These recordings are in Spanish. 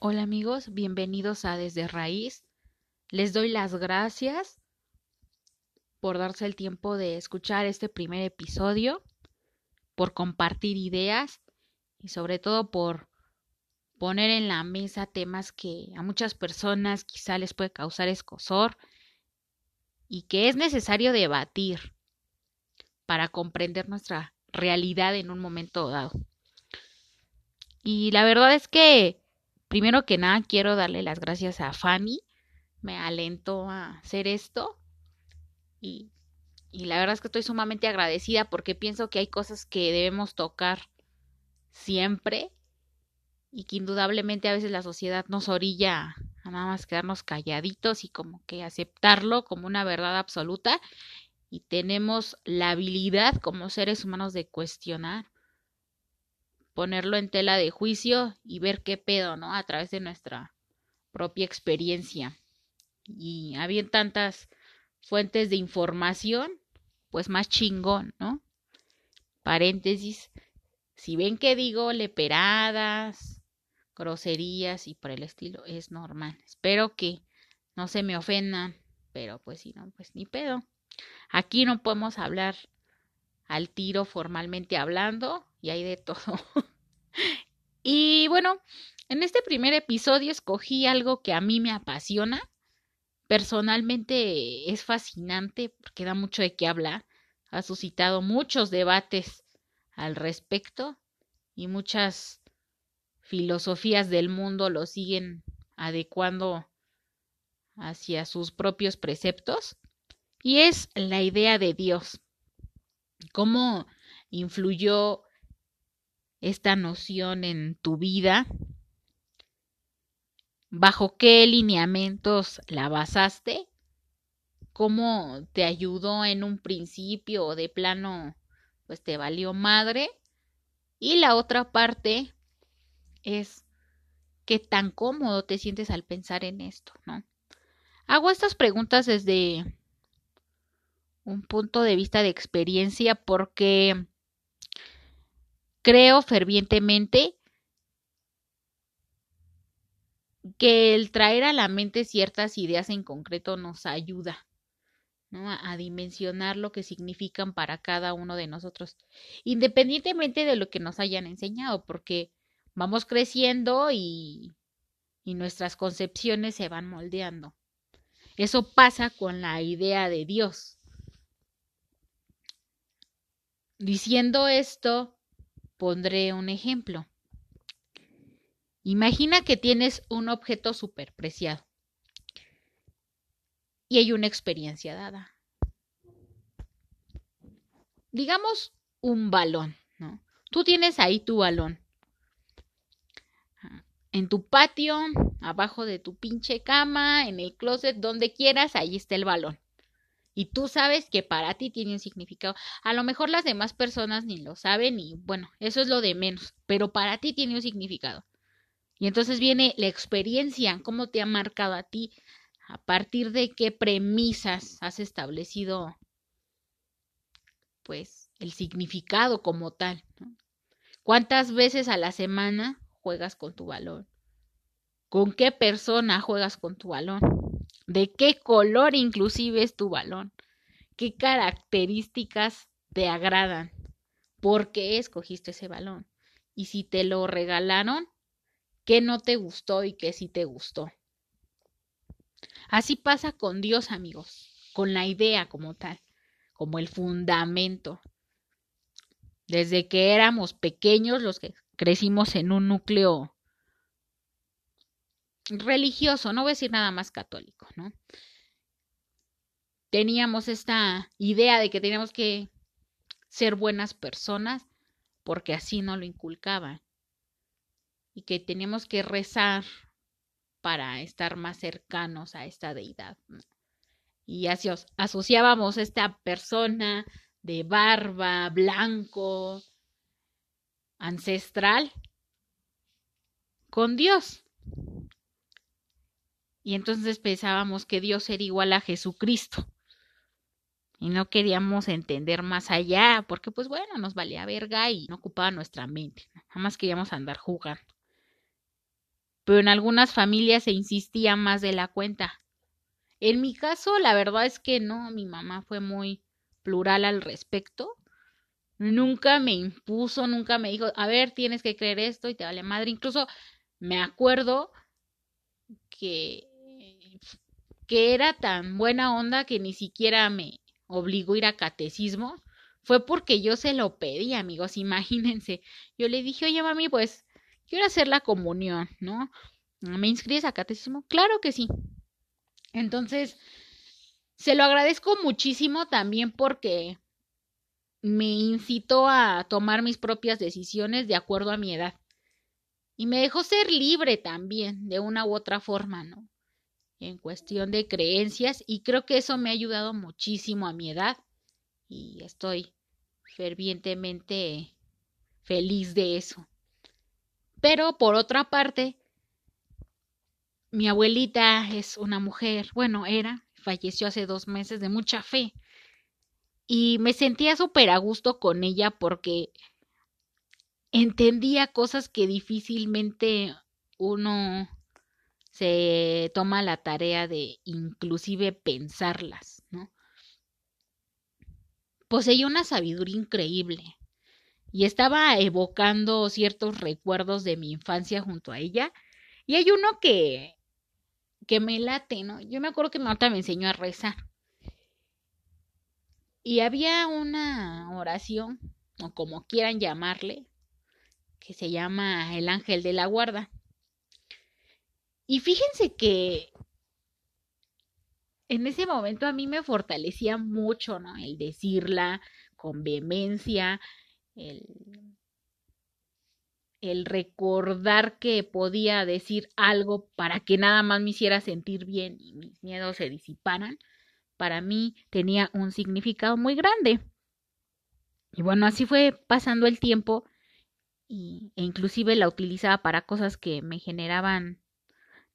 Hola amigos, bienvenidos a Desde Raíz. Les doy las gracias por darse el tiempo de escuchar este primer episodio, por compartir ideas y sobre todo por poner en la mesa temas que a muchas personas quizá les puede causar escosor y que es necesario debatir para comprender nuestra realidad en un momento dado. Y la verdad es que Primero que nada, quiero darle las gracias a Fanny. Me alentó a hacer esto. Y, y la verdad es que estoy sumamente agradecida porque pienso que hay cosas que debemos tocar siempre y que indudablemente a veces la sociedad nos orilla a nada más quedarnos calladitos y como que aceptarlo como una verdad absoluta y tenemos la habilidad como seres humanos de cuestionar ponerlo en tela de juicio y ver qué pedo, ¿no? A través de nuestra propia experiencia. Y había tantas fuentes de información, pues más chingón, ¿no? Paréntesis. Si ven que digo leperadas, groserías y por el estilo, es normal. Espero que no se me ofendan, pero pues si no, pues ni pedo. Aquí no podemos hablar al tiro formalmente hablando y hay de todo. y bueno, en este primer episodio escogí algo que a mí me apasiona. Personalmente es fascinante porque da mucho de qué hablar. Ha suscitado muchos debates al respecto y muchas filosofías del mundo lo siguen adecuando hacia sus propios preceptos. Y es la idea de Dios cómo influyó esta noción en tu vida, bajo qué lineamientos la basaste, cómo te ayudó en un principio o de plano pues te valió madre y la otra parte es qué tan cómodo te sientes al pensar en esto, ¿no? Hago estas preguntas desde un punto de vista de experiencia porque creo fervientemente que el traer a la mente ciertas ideas en concreto nos ayuda ¿no? a, dimensionar lo que significan para cada uno de nosotros, independientemente de lo que nos hayan enseñado, porque vamos creciendo y, y nuestras concepciones se van moldeando. Eso pasa con la idea de Dios. Diciendo esto, pondré un ejemplo. Imagina que tienes un objeto superpreciado y hay una experiencia dada. Digamos un balón, ¿no? Tú tienes ahí tu balón. En tu patio, abajo de tu pinche cama, en el closet, donde quieras, ahí está el balón y tú sabes que para ti tiene un significado. A lo mejor las demás personas ni lo saben y bueno, eso es lo de menos, pero para ti tiene un significado. Y entonces viene la experiencia, cómo te ha marcado a ti, a partir de qué premisas has establecido pues el significado como tal. ¿Cuántas veces a la semana juegas con tu balón? ¿Con qué persona juegas con tu balón? De qué color inclusive es tu balón, qué características te agradan, por qué escogiste ese balón y si te lo regalaron, qué no te gustó y qué sí te gustó. Así pasa con Dios, amigos, con la idea como tal, como el fundamento. Desde que éramos pequeños, los que crecimos en un núcleo religioso, no voy a decir nada más católico, ¿no? Teníamos esta idea de que teníamos que ser buenas personas porque así no lo inculcaban y que teníamos que rezar para estar más cercanos a esta deidad. Y así asociábamos esta persona de barba, blanco, ancestral, con Dios. Y entonces pensábamos que Dios era igual a Jesucristo. Y no queríamos entender más allá, porque pues bueno, nos valía verga y no ocupaba nuestra mente. Jamás queríamos andar jugando. pero en algunas familias se insistía más de la cuenta. En mi caso, la verdad es que no, mi mamá fue muy plural al respecto. Nunca me impuso, nunca me dijo, a ver, tienes que creer esto y te vale madre. Incluso me acuerdo que, que era tan buena onda que ni siquiera me obligó a ir a catecismo. Fue porque yo se lo pedí, amigos, imagínense. Yo le dije, oye, mami, pues quiero hacer la comunión, ¿no? ¿Me inscribes a catecismo? Claro que sí. Entonces, se lo agradezco muchísimo también porque me incitó a tomar mis propias decisiones de acuerdo a mi edad. Y me dejó ser libre también, de una u otra forma, ¿no? En cuestión de creencias, y creo que eso me ha ayudado muchísimo a mi edad, y estoy fervientemente feliz de eso. Pero por otra parte, mi abuelita es una mujer, bueno, era, falleció hace dos meses de mucha fe. Y me sentía súper a gusto con ella porque entendía cosas que difícilmente uno se toma la tarea de inclusive pensarlas, ¿no? Poseía una sabiduría increíble y estaba evocando ciertos recuerdos de mi infancia junto a ella. Y hay uno que, que me late, ¿no? Yo me acuerdo que Marta me enseñó a rezar. Y había una oración, o como quieran llamarle, que se llama el ángel de la guarda. Y fíjense que en ese momento a mí me fortalecía mucho, ¿no? El decirla con vehemencia, el, el recordar que podía decir algo para que nada más me hiciera sentir bien y mis miedos se disiparan, para mí tenía un significado muy grande. Y bueno, así fue pasando el tiempo y, e inclusive la utilizaba para cosas que me generaban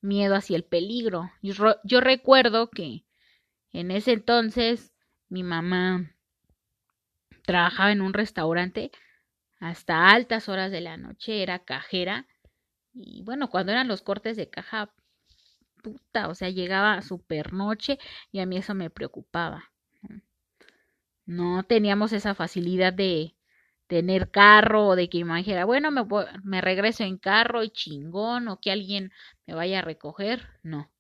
miedo hacia el peligro. Yo, yo recuerdo que en ese entonces mi mamá trabajaba en un restaurante hasta altas horas de la noche, era cajera y bueno, cuando eran los cortes de caja, puta, o sea, llegaba super noche y a mí eso me preocupaba. No teníamos esa facilidad de tener carro o de que me bueno, me, me regreso en carro y chingón o que alguien me vaya a recoger. No.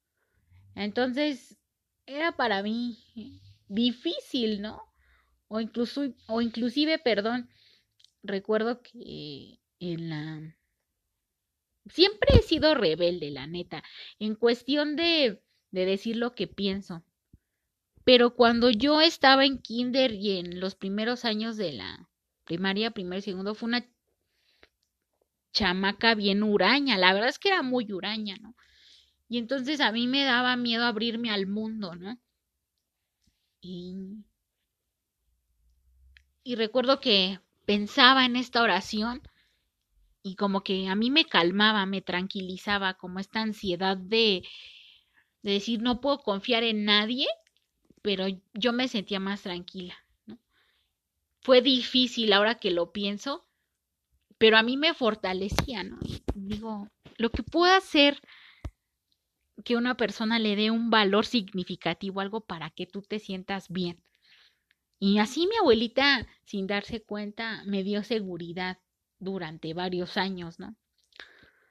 Entonces, era para mí difícil, ¿no? O incluso, o inclusive, perdón, recuerdo que en la... Siempre he sido rebelde, la neta, en cuestión de, de decir lo que pienso. Pero cuando yo estaba en kinder y en los primeros años de la primaria, primer y segundo, fue una chamaca bien huraña. La verdad es que era muy huraña, ¿no? Y entonces a mí me daba miedo abrirme al mundo, ¿no? Y, y recuerdo que pensaba en esta oración y como que a mí me calmaba, me tranquilizaba, como esta ansiedad de, de decir no puedo confiar en nadie, pero yo me sentía más tranquila. Fue difícil ahora que lo pienso, pero a mí me fortalecía, ¿no? digo, lo que puedo hacer que una persona le dé un valor significativo, algo para que tú te sientas bien. Y así mi abuelita, sin darse cuenta, me dio seguridad durante varios años, ¿no?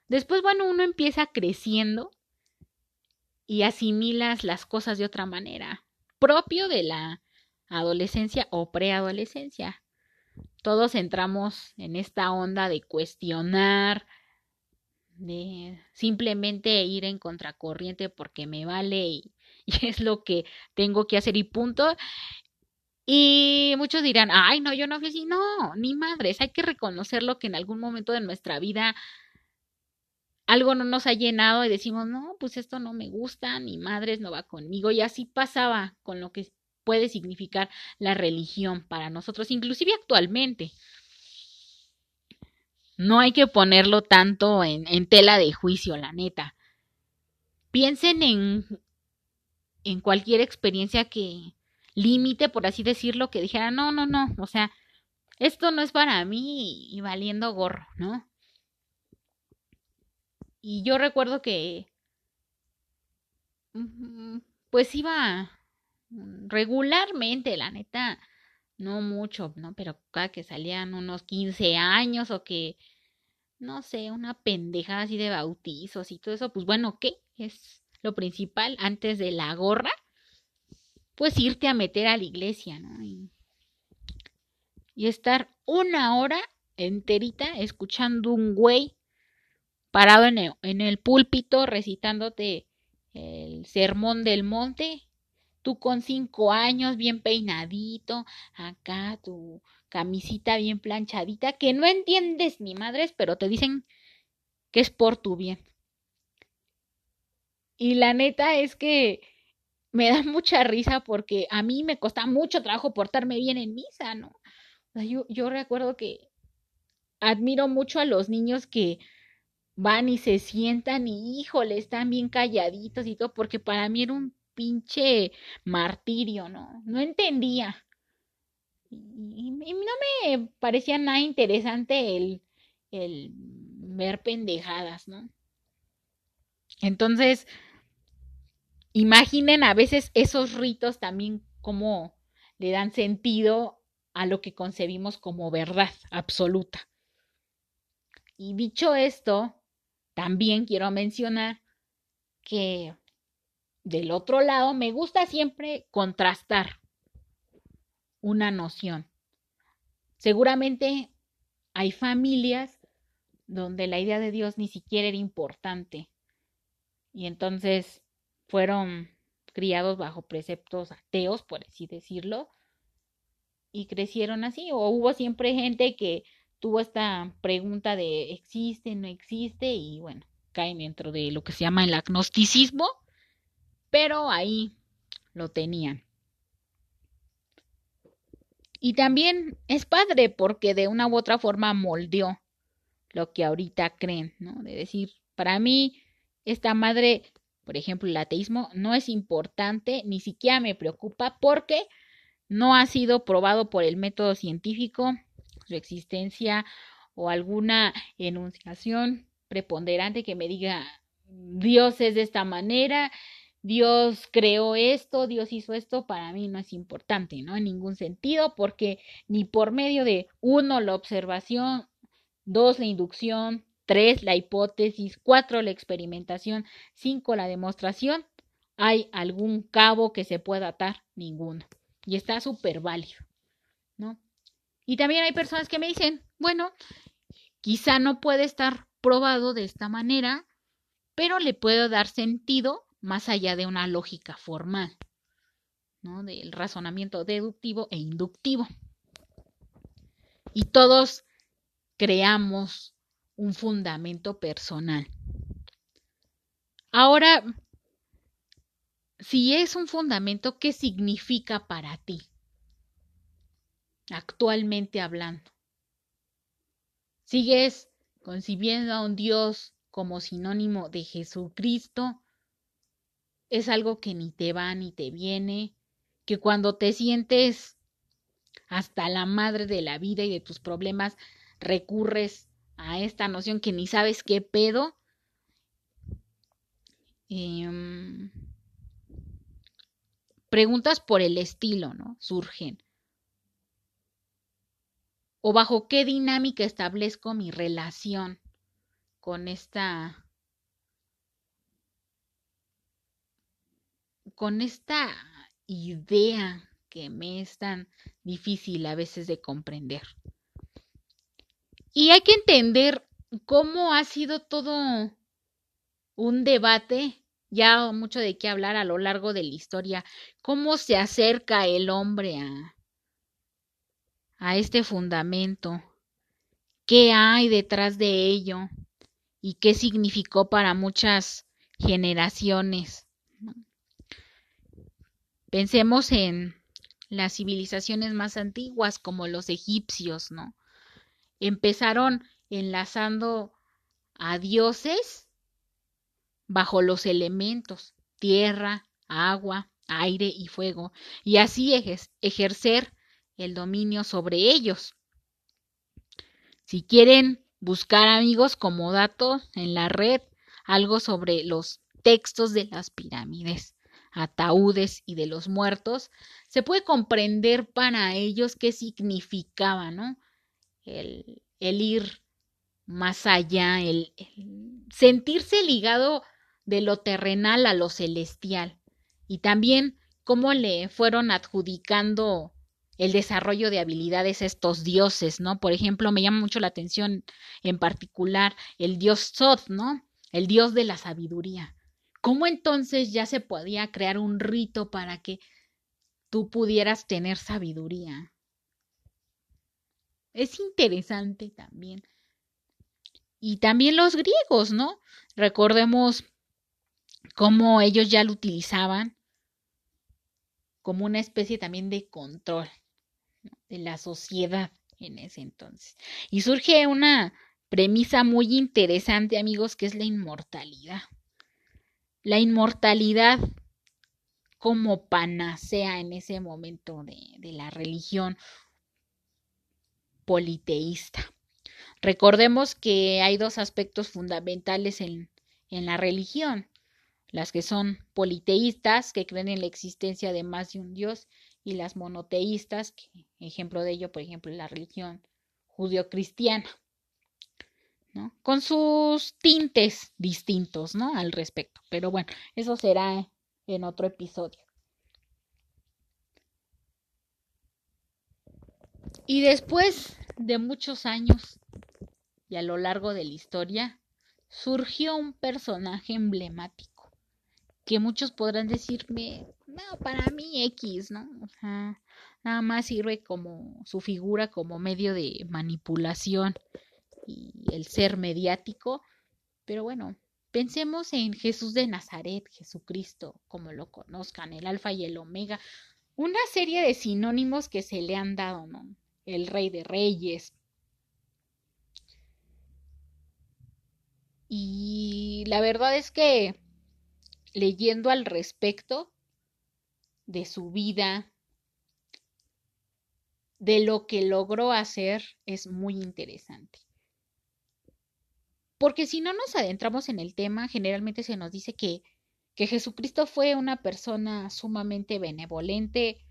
Después, bueno, uno empieza creciendo y asimilas las cosas de otra manera, propio de la adolescencia o preadolescencia. Todos entramos en esta onda de cuestionar, de simplemente ir en contracorriente porque me vale y, es lo que tengo que hacer y punto. Y muchos dirán, ay, no, yo no fui así. No, ni madres, hay que reconocer lo que en algún momento de nuestra vida algo no nos ha llenado y decimos, no, pues esto no me gusta, ni madres no va conmigo. Y así pasaba con lo que puede significar la religión para nosotros, inclusive actualmente. No hay que ponerlo tanto en, tela de juicio, la neta. Piensen en, en cualquier experiencia que, límite, por así decirlo, que dijera, no, no, no, o sea, esto no es para mí y, valiendo gorro, ¿no? y yo recuerdo que pues iba regularmente, la neta, no mucho, ¿no? Pero cada que salían unos 15 años o que, no sé, una pendejada así de bautizos y todo eso, pues bueno, ¿qué? Es lo principal antes de la gorra, pues irte a meter a la iglesia, ¿no? Y, y estar una hora enterita escuchando un güey parado en el, en el púlpito recitándote el sermón del monte, tú con cinco años, bien peinadito, acá tu camisita bien planchadita, que no entiendes ni madres, pero te dicen que es por tu bien. Y la neta es que me da mucha risa porque a mí me cuesta mucho trabajo portarme bien en misa, ¿no? yo, yo recuerdo que admiro mucho a los niños que van y se sientan y híjole, están bien calladitos y todo, porque para mí era un pinche martirio, ¿no? No entendía. Y, no me parecía nada interesante el, el ver pendejadas, ¿no? Entonces, imaginen a veces esos ritos también como le dan sentido a lo que concebimos como verdad absoluta. Y dicho esto, también quiero mencionar que del otro lado me gusta siempre contrastar una noción. Seguramente hay familias donde la idea de Dios ni siquiera era importante y entonces fueron criados bajo preceptos ateos, por así decirlo, y crecieron así. O hubo siempre gente que tuvo esta pregunta de existe, no existe, y bueno, caen dentro de lo que se llama el agnosticismo, pero ahí lo tenían. Y también es padre porque de una u otra forma moldeó lo que ahorita creen, ¿no? De decir, para mí, esta madre, por ejemplo, el ateísmo no es importante, ni siquiera me preocupa porque no ha sido probado por el método científico, su existencia o alguna enunciación preponderante que me diga Dios es de esta manera, Dios creó esto, Dios hizo esto, para mí no es importante, ¿no? En ningún sentido, porque ni por medio de uno, la observación, dos, la inducción, tres, la hipótesis, cuatro, la experimentación, cinco, la demostración, hay algún cabo que se pueda atar, ninguno. Y está súper válido, ¿no? Y también hay personas que me dicen, bueno, quizá no puede estar probado de esta manera, pero le puedo dar sentido más allá de una lógica formal, ¿no? Del razonamiento deductivo e inductivo. Y todos creamos un fundamento personal. Ahora, si es un fundamento, ¿qué significa para ti? actualmente hablando. ¿Sigues concibiendo a un Dios como sinónimo de Jesucristo? Es algo que ni te va ni te viene, que cuando te sientes hasta la madre de la vida y de tus problemas, recurres a esta noción que ni sabes qué pedo. Em, preguntas por el estilo, ¿no? Surgen o bajo qué dinámica establezco mi relación con esta con esta idea que me es tan difícil a veces de comprender. Y hay que entender cómo ha sido todo un debate, ya mucho de qué hablar a lo largo de la historia, cómo se acerca el hombre a, a este fundamento, qué hay detrás de ello y qué significó para muchas generaciones. Pensemos en las civilizaciones más antiguas como los egipcios, ¿no? Empezaron enlazando a dioses bajo los elementos tierra, agua, aire y fuego, y así ejercer el dominio sobre ellos. Si quieren buscar amigos como datos en la red, algo sobre los textos de las pirámides, ataúdes y de los muertos, se puede comprender para ellos qué significaba, ¿no? El, el ir más allá, el, sentirse ligado de lo terrenal a lo celestial y también cómo le fueron adjudicando el desarrollo de habilidades a estos dioses, ¿no? Por ejemplo, me llama mucho la atención en particular el dios Thoth, ¿no? El dios de la sabiduría. ¿Cómo entonces ya se podía crear un rito para que tú pudieras tener sabiduría? Es interesante también y también los griegos, ¿no? Recordemos cómo ellos ya lo utilizaban como una especie también de control de la sociedad en ese entonces. Y surge una premisa muy interesante, amigos, que es la inmortalidad. La inmortalidad como panacea en ese momento de, de la religión politeísta. Recordemos que hay dos aspectos fundamentales en, en la religión, las que son politeístas, que creen en la existencia de más de un Dios, y las monoteístas, ejemplo de ello, por ejemplo, la religión judio-cristiana, Con sus tintes distintos, ¿no? Al respecto. Pero bueno, eso será en otro episodio. Y después de muchos años y a lo largo de la historia surgió un personaje emblemático que muchos podrán decirme, no, para mí X, ¿no? O sea, nada más sirve como su figura como medio de manipulación el ser mediático, pero bueno, pensemos en Jesús de Nazaret, Jesucristo, como lo conozcan, el alfa y el omega, una serie de sinónimos que se le han dado, ¿no? El rey de reyes, Y la verdad es que leyendo al respecto de su vida, de lo que logró hacer, es muy interesante. Porque si no nos adentramos en el tema, generalmente se nos dice que, que Jesucristo fue una persona sumamente benevolente,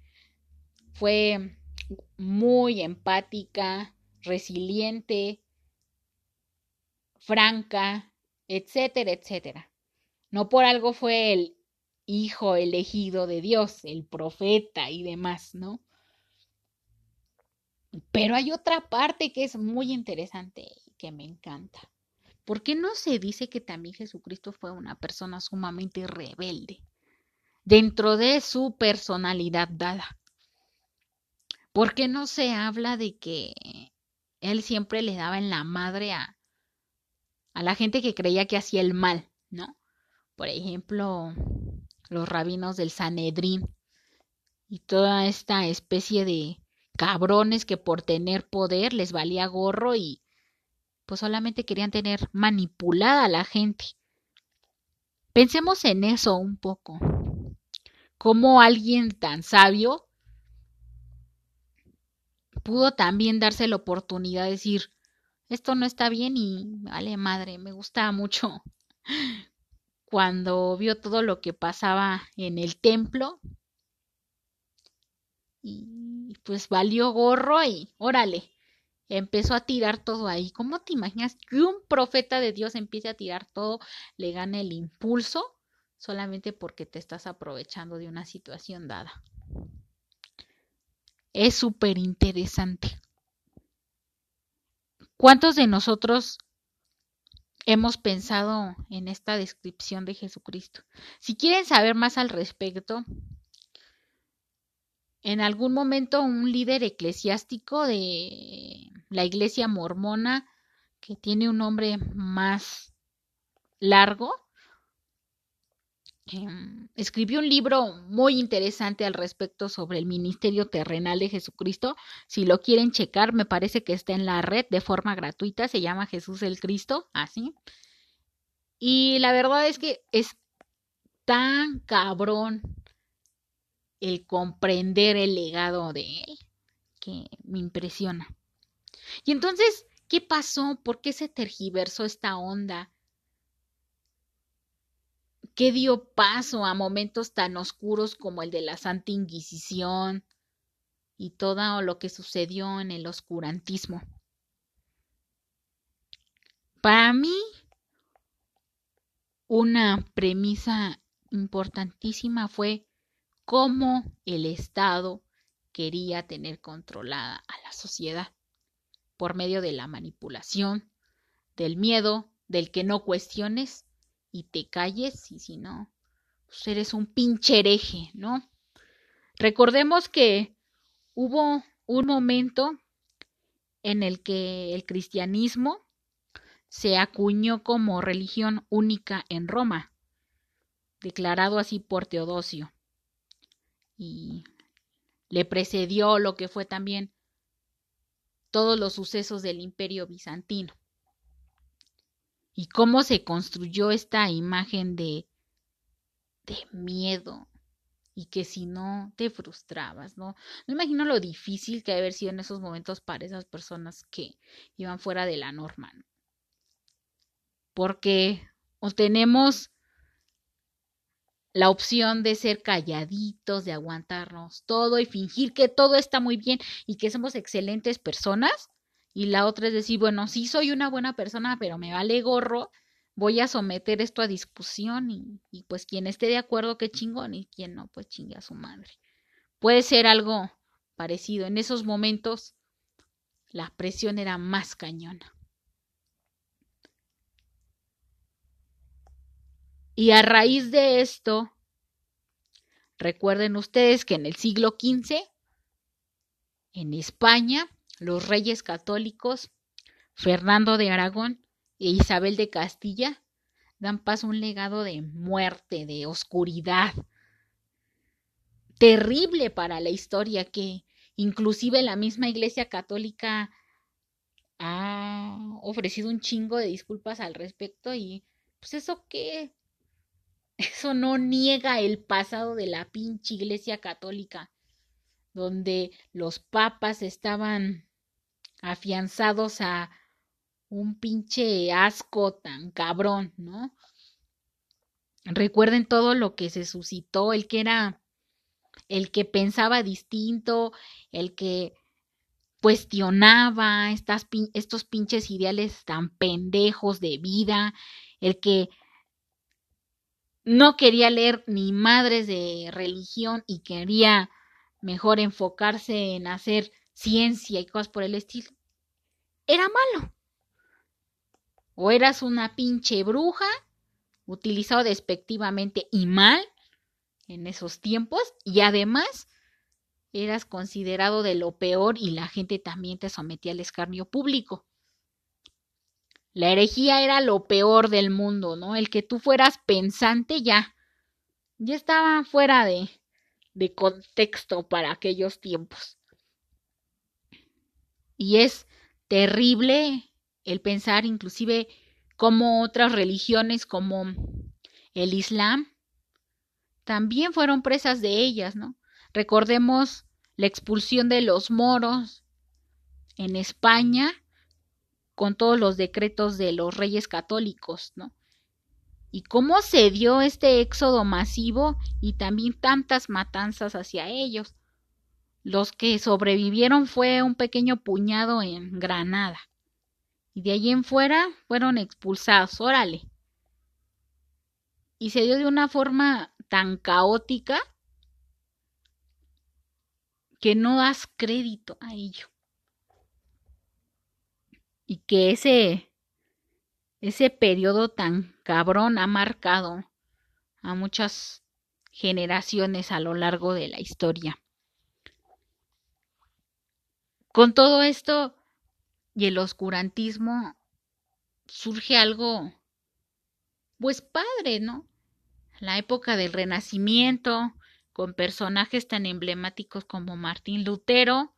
fue muy empática, resiliente, franca, etcétera, etcétera. No por algo fue el hijo elegido de Dios, el profeta y demás, ¿no? Pero hay otra parte que es muy interesante y que me encanta. ¿Por qué no se dice que también Jesucristo fue una persona sumamente rebelde dentro de su personalidad dada? ¿Por qué no se habla de que él siempre le daba en la madre a, a la gente que creía que hacía el mal, ¿no? Por ejemplo, los rabinos del Sanedrín y toda esta especie de cabrones que por tener poder les valía gorro y pues solamente querían tener manipulada a la gente. Pensemos en eso un poco. Cómo alguien tan sabio pudo también darse la oportunidad de decir, esto no está bien y vale madre, me gusta mucho cuando vio todo lo que pasaba en el templo y pues valió gorro y órale, empezó a tirar todo ahí. ¿Cómo te imaginas que un profeta de Dios empiece a tirar todo, le gane el impulso solamente porque te estás aprovechando de una situación dada? Es súper interesante. ¿Cuántos de nosotros hemos pensado en esta descripción de Jesucristo? Si quieren saber más al respecto, en algún momento un líder eclesiástico de la iglesia mormona, que tiene un nombre más largo, Em, escribió un libro muy interesante al respecto sobre el ministerio terrenal de Jesucristo. Si lo quieren checar, me parece que está en la red de forma gratuita. Se llama Jesús el Cristo, así. Y la verdad es que es tan cabrón el comprender el legado de él que me impresiona. Y entonces, ¿qué pasó? ¿Por qué se tergiversó esta onda? que dio paso a momentos tan oscuros como el de la Santa Inquisición y todo lo que sucedió en el oscurantismo. Para mí, una premisa importantísima fue cómo el Estado quería tener controlada a la sociedad por medio de la manipulación, del miedo, del que no cuestiones y te calles y si no, pues eres un pinche hereje, ¿no? Recordemos que hubo un momento en el que el cristianismo se acuñó como religión única en Roma, declarado así por Teodosio. Y le precedió lo que fue también todos los sucesos del imperio bizantino. Y cómo se construyó esta imagen de, de miedo y que si no te frustrabas, ¿no? No imagino lo difícil que haber sido en esos momentos para esas personas que iban fuera de la norma porque o tenemos la opción de ser calladitos, de aguantarnos todo y fingir que todo está muy bien y que somos excelentes personas. Y la otra es decir, bueno, sí soy una buena persona, pero me vale gorro, voy a someter esto a discusión y, pues quien esté de acuerdo, qué chingón, y quien no, pues chingue a su madre. Puede ser algo parecido. En esos momentos la presión era más cañona. Y a raíz de esto, recuerden ustedes que en el siglo XV, en España, los reyes católicos, Fernando de Aragón e Isabel de Castilla, dan paso a un legado de muerte, de oscuridad, terrible para la historia que inclusive la misma Iglesia Católica ha ofrecido un chingo de disculpas al respecto y pues eso qué, eso no niega el pasado de la pinche iglesia católica, donde los papas estaban afianzados a un pinche asco tan cabrón, ¿no? Recuerden todo lo que se suscitó, el que era, el que pensaba distinto, el que cuestionaba estos pinches ideales tan pendejos de vida, el que no quería leer ni madres de religión y quería mejor enfocarse en hacer ciencia y cosas por el estilo, era malo. O eras una pinche bruja, utilizado despectivamente y mal en esos tiempos, y además eras considerado de lo peor y la gente también te sometía al escarnio público. La herejía era lo peor del mundo, ¿no? El que tú fueras pensante ya, ya estaba fuera de, de contexto para aquellos tiempos. Y es terrible el pensar inclusive como otras religiones como el Islam también fueron presas de ellas, ¿no? Recordemos la expulsión de los moros en España con todos los decretos de los reyes católicos, ¿no? Y cómo se dio este éxodo masivo y también tantas matanzas hacia ellos. Los que sobrevivieron fue un pequeño puñado en Granada. Y de allí en fuera fueron expulsados, órale. Y se dio de una forma tan caótica que no das crédito a ello y que ese, ese periodo tan cabrón ha marcado a muchas generaciones a lo largo de la historia. Con todo esto y el oscurantismo surge algo, pues padre, ¿no? La época del Renacimiento, con personajes tan emblemáticos como Martín Lutero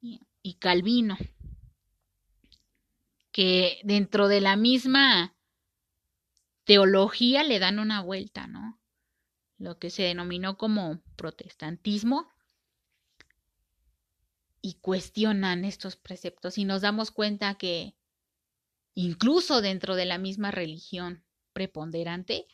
y Calvino que dentro de la misma teología le dan una vuelta, ¿no? Lo que se denominó como protestantismo y cuestionan estos preceptos y nos damos cuenta que incluso dentro de la misma religión preponderante.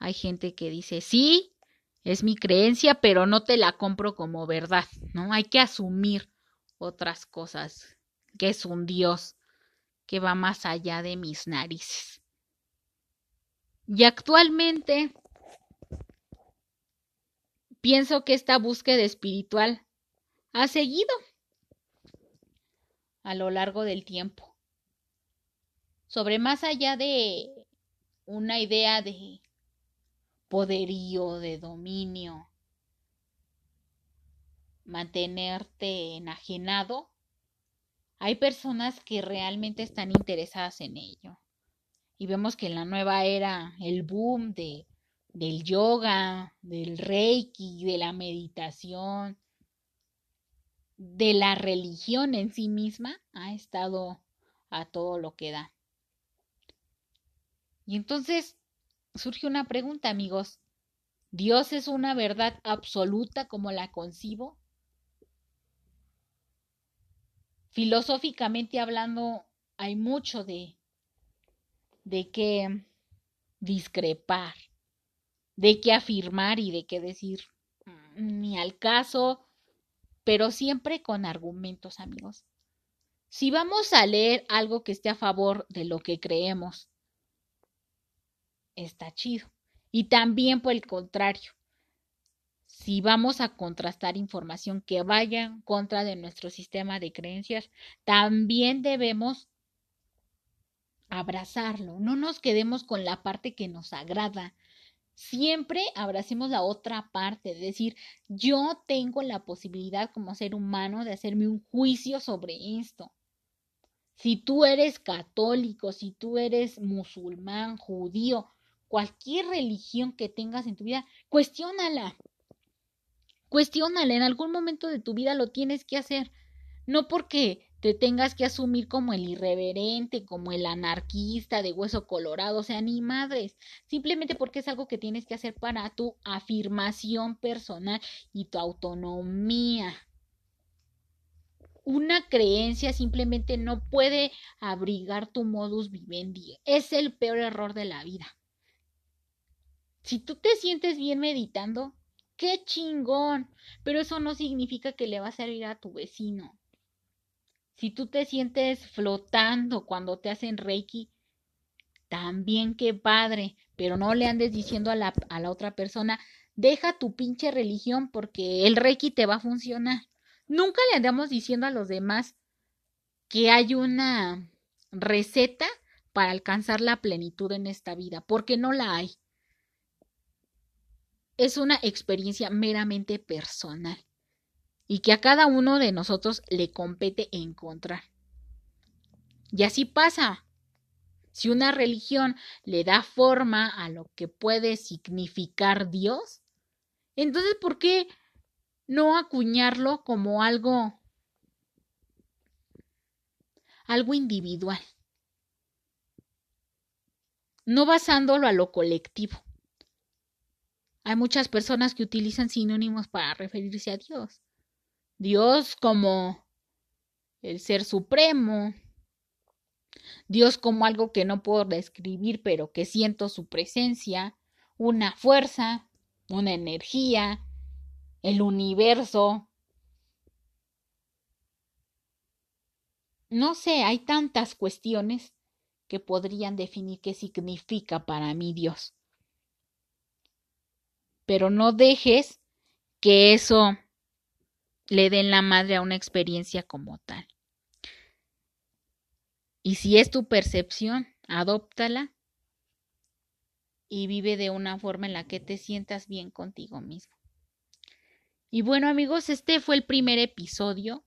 Hay gente que dice, sí, es mi creencia, pero no te la compro como verdad, ¿no? Hay que asumir otras cosas, que es un Dios va más allá de mis narices. Y actualmente pienso que esta búsqueda espiritual ha seguido a lo largo del tiempo. Sobre más allá de una idea de poderío, de dominio, mantenerte enajenado, hay personas que realmente están interesadas en ello. Y vemos que en la nueva era el boom de, del yoga, del reiki, de la meditación, de la religión en sí misma ha estado a todo lo que da. Y entonces surge una pregunta, amigos. ¿Dios es una verdad absoluta como la concibo? Filosóficamente hablando, hay mucho de, de qué discrepar, de qué afirmar y de qué decir mm, ni al caso, pero siempre con argumentos, amigos. Si vamos a leer algo que esté a favor de lo que creemos, está chido. Y también por el contrario, si vamos a contrastar información que vaya en contra de nuestro sistema de creencias, también debemos abrazarlo. No nos quedemos con la parte que nos agrada. Siempre abracemos la otra parte, es decir, yo tengo la posibilidad como ser humano de hacerme un juicio sobre esto. Si tú eres católico, si tú eres musulmán, judío, cualquier religión que tengas en tu vida, cuestiónala. Cuestiónala, en algún momento de tu vida lo tienes que hacer. No porque te tengas que asumir como el irreverente, como el anarquista de hueso colorado, o sea, ni madres, simplemente porque es algo que tienes que hacer para tu afirmación personal y tu autonomía. Una creencia simplemente no puede abrigar tu modus vivendi. Es el peor error de la vida. Si tú te sientes bien meditando, qué chingón, pero eso no significa que le va a servir a tu vecino. Si tú te sientes flotando cuando te hacen reiki, también qué padre, pero no le andes diciendo a la, a la otra persona, deja tu pinche religión porque el reiki te va a funcionar. Nunca le andamos diciendo a los demás que hay una receta para alcanzar la plenitud en esta vida, porque no la hay es una experiencia meramente personal y que a cada uno de nosotros le compete encontrar. Y así pasa. Si una religión le da forma a lo que puede significar Dios, entonces ¿por qué no acuñarlo como algo algo individual? No basándolo a lo colectivo. Hay muchas personas que utilizan sinónimos para referirse a Dios. Dios como el ser supremo, Dios como algo que no puedo describir, pero que siento su presencia, una fuerza, una energía, el universo. No sé, hay tantas cuestiones que podrían definir qué significa para mí Dios pero no dejes que eso le den la madre a una experiencia como tal. Y si es tu percepción, adóptala y vive de una forma en la que te sientas bien contigo mismo. Y bueno amigos, este fue el primer episodio.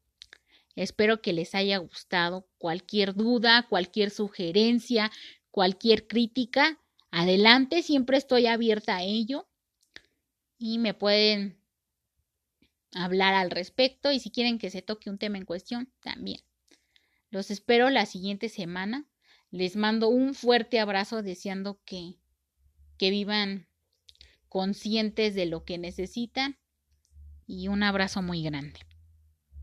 Espero que les haya gustado. Cualquier duda, cualquier sugerencia, cualquier crítica, adelante, siempre estoy abierta a ello y me pueden hablar al respecto y si quieren que se toque un tema en cuestión, también. Los espero la siguiente semana. Les mando un fuerte abrazo deseando que, que vivan conscientes de lo que necesitan y un abrazo muy grande.